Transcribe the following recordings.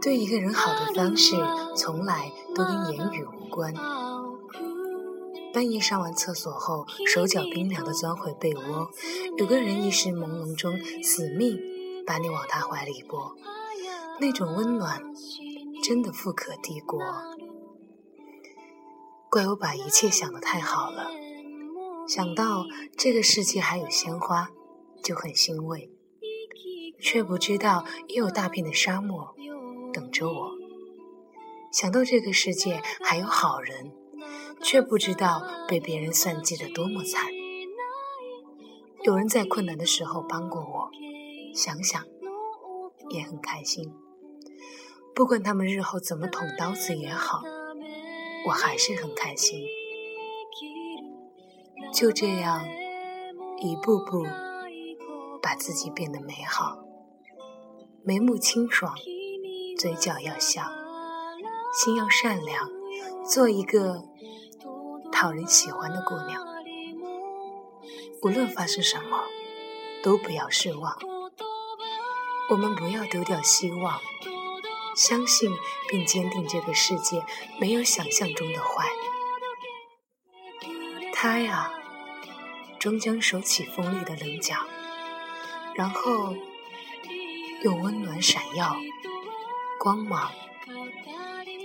对一个人好的方式，从来都跟言语无关。半夜上完厕所后，手脚冰凉的钻回被窝，有个人意识朦胧中死命把你往他怀里拨，那种温暖真的富可敌国。怪我把一切想得太好了，想到这个世界还有鲜花，就很欣慰，却不知道也有大片的沙漠等着我。想到这个世界还有好人。却不知道被别人算计的多么惨。有人在困难的时候帮过我，想想也很开心。不管他们日后怎么捅刀子也好，我还是很开心。就这样，一步步把自己变得美好，眉目清爽，嘴角要笑，心要善良，做一个。讨人喜欢的姑娘，无论发生什么，都不要失望。我们不要丢掉希望，相信并坚定这个世界没有想象中的坏。他呀，终将收起锋利的棱角，然后用温暖闪耀光芒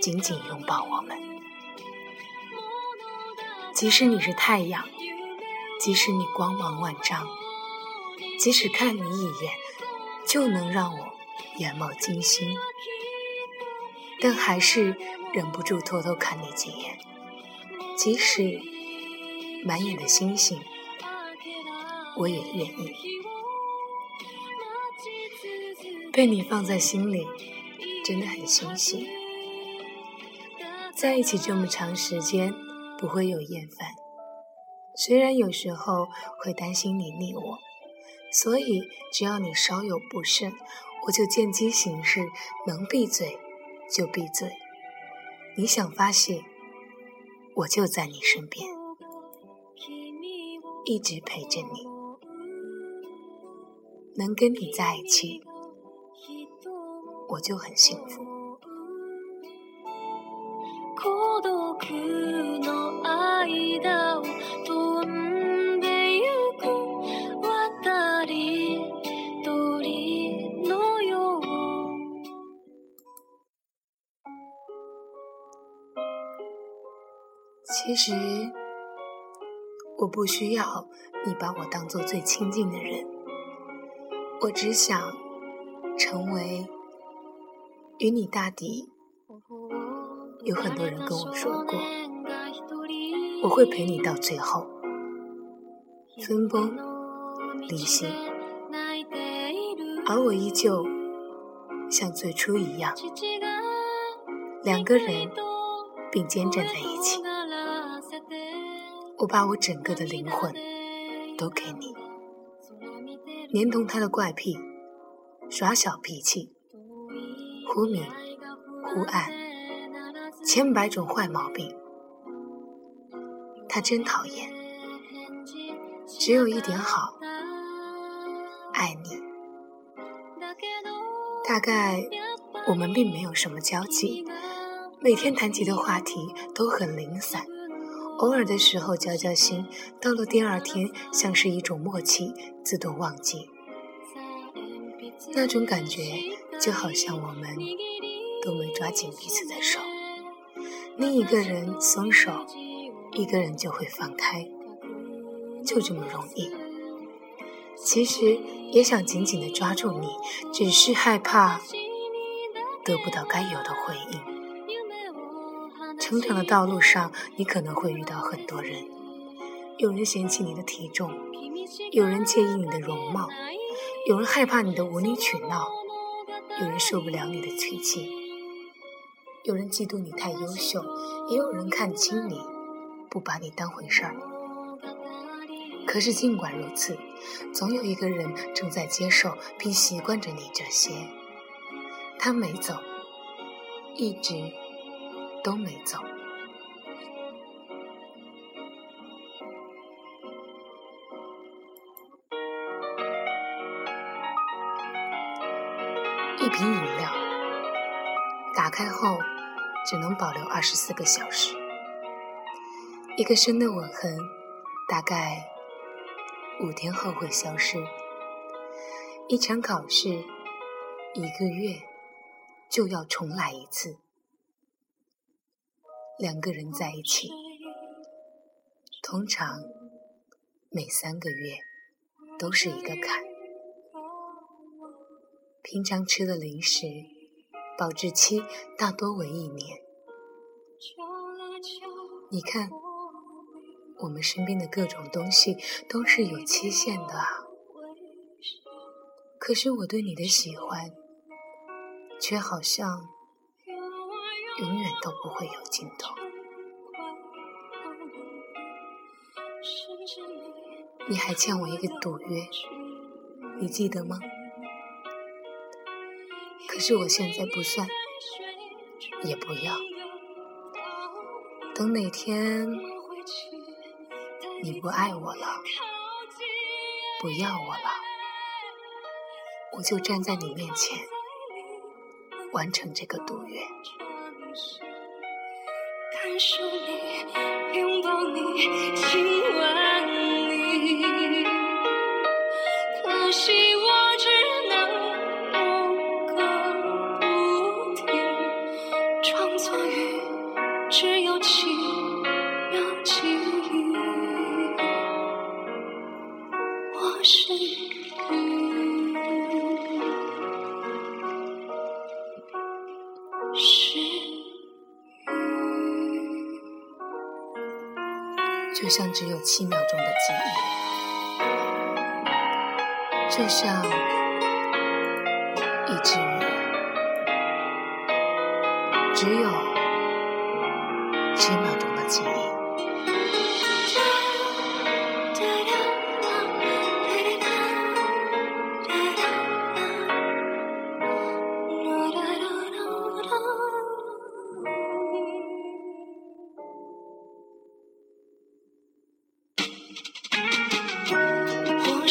紧紧拥抱我们。即使你是太阳，即使你光芒万丈，即使看你一眼就能让我眼冒金星，但还是忍不住偷偷看你几眼。即使满眼的星星，我也愿意被你放在心里，真的很欣喜。在一起这么长时间。不会有厌烦，虽然有时候会担心你腻我，所以只要你稍有不慎，我就见机行事，能闭嘴就闭嘴。你想发泄，我就在你身边，一直陪着你。能跟你在一起，我就很幸福。其实，我不需要你把我当做最亲近的人，我只想成为与你大抵。有很多人跟我说过，我会陪你到最后，分崩离析，而我依旧像最初一样，两个人并肩站在一起。我把我整个的灵魂都给你，连同他的怪癖、耍小脾气、忽明忽暗、千百种坏毛病，他真讨厌。只有一点好，爱你。大概我们并没有什么交集，每天谈及的话题都很零散。偶尔的时候交交心，到了第二天，像是一种默契，自动忘记。那种感觉就好像我们都没抓紧彼此的手，另一个人松手，一个人就会放开，就这么容易。其实也想紧紧地抓住你，只是害怕得不到该有的回应。成长的道路上，你可能会遇到很多人，有人嫌弃你的体重，有人介意你的容貌，有人害怕你的无理取闹，有人受不了你的脾气，有人嫉妒你太优秀，也有人看轻你，不把你当回事儿。可是尽管如此，总有一个人正在接受并习惯着你这些，他没走，一直。都没走。一瓶饮料打开后只能保留二十四个小时。一个深的吻痕大概五天后会消失。一场考试一个月就要重来一次。两个人在一起，通常每三个月都是一个坎。平常吃的零食，保质期大多为一年。你看，我们身边的各种东西都是有期限的啊。可是我对你的喜欢，却好像永远都不会有尽头。你还欠我一个赌约，你记得吗？可是我现在不算，也不要。等哪天你不爱我了，不要我了，我就站在你面前，完成这个赌约。感受你，拥抱你，亲吻你。可惜我。就像只有七秒钟的记忆，就像一只鱼，只有七秒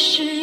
起。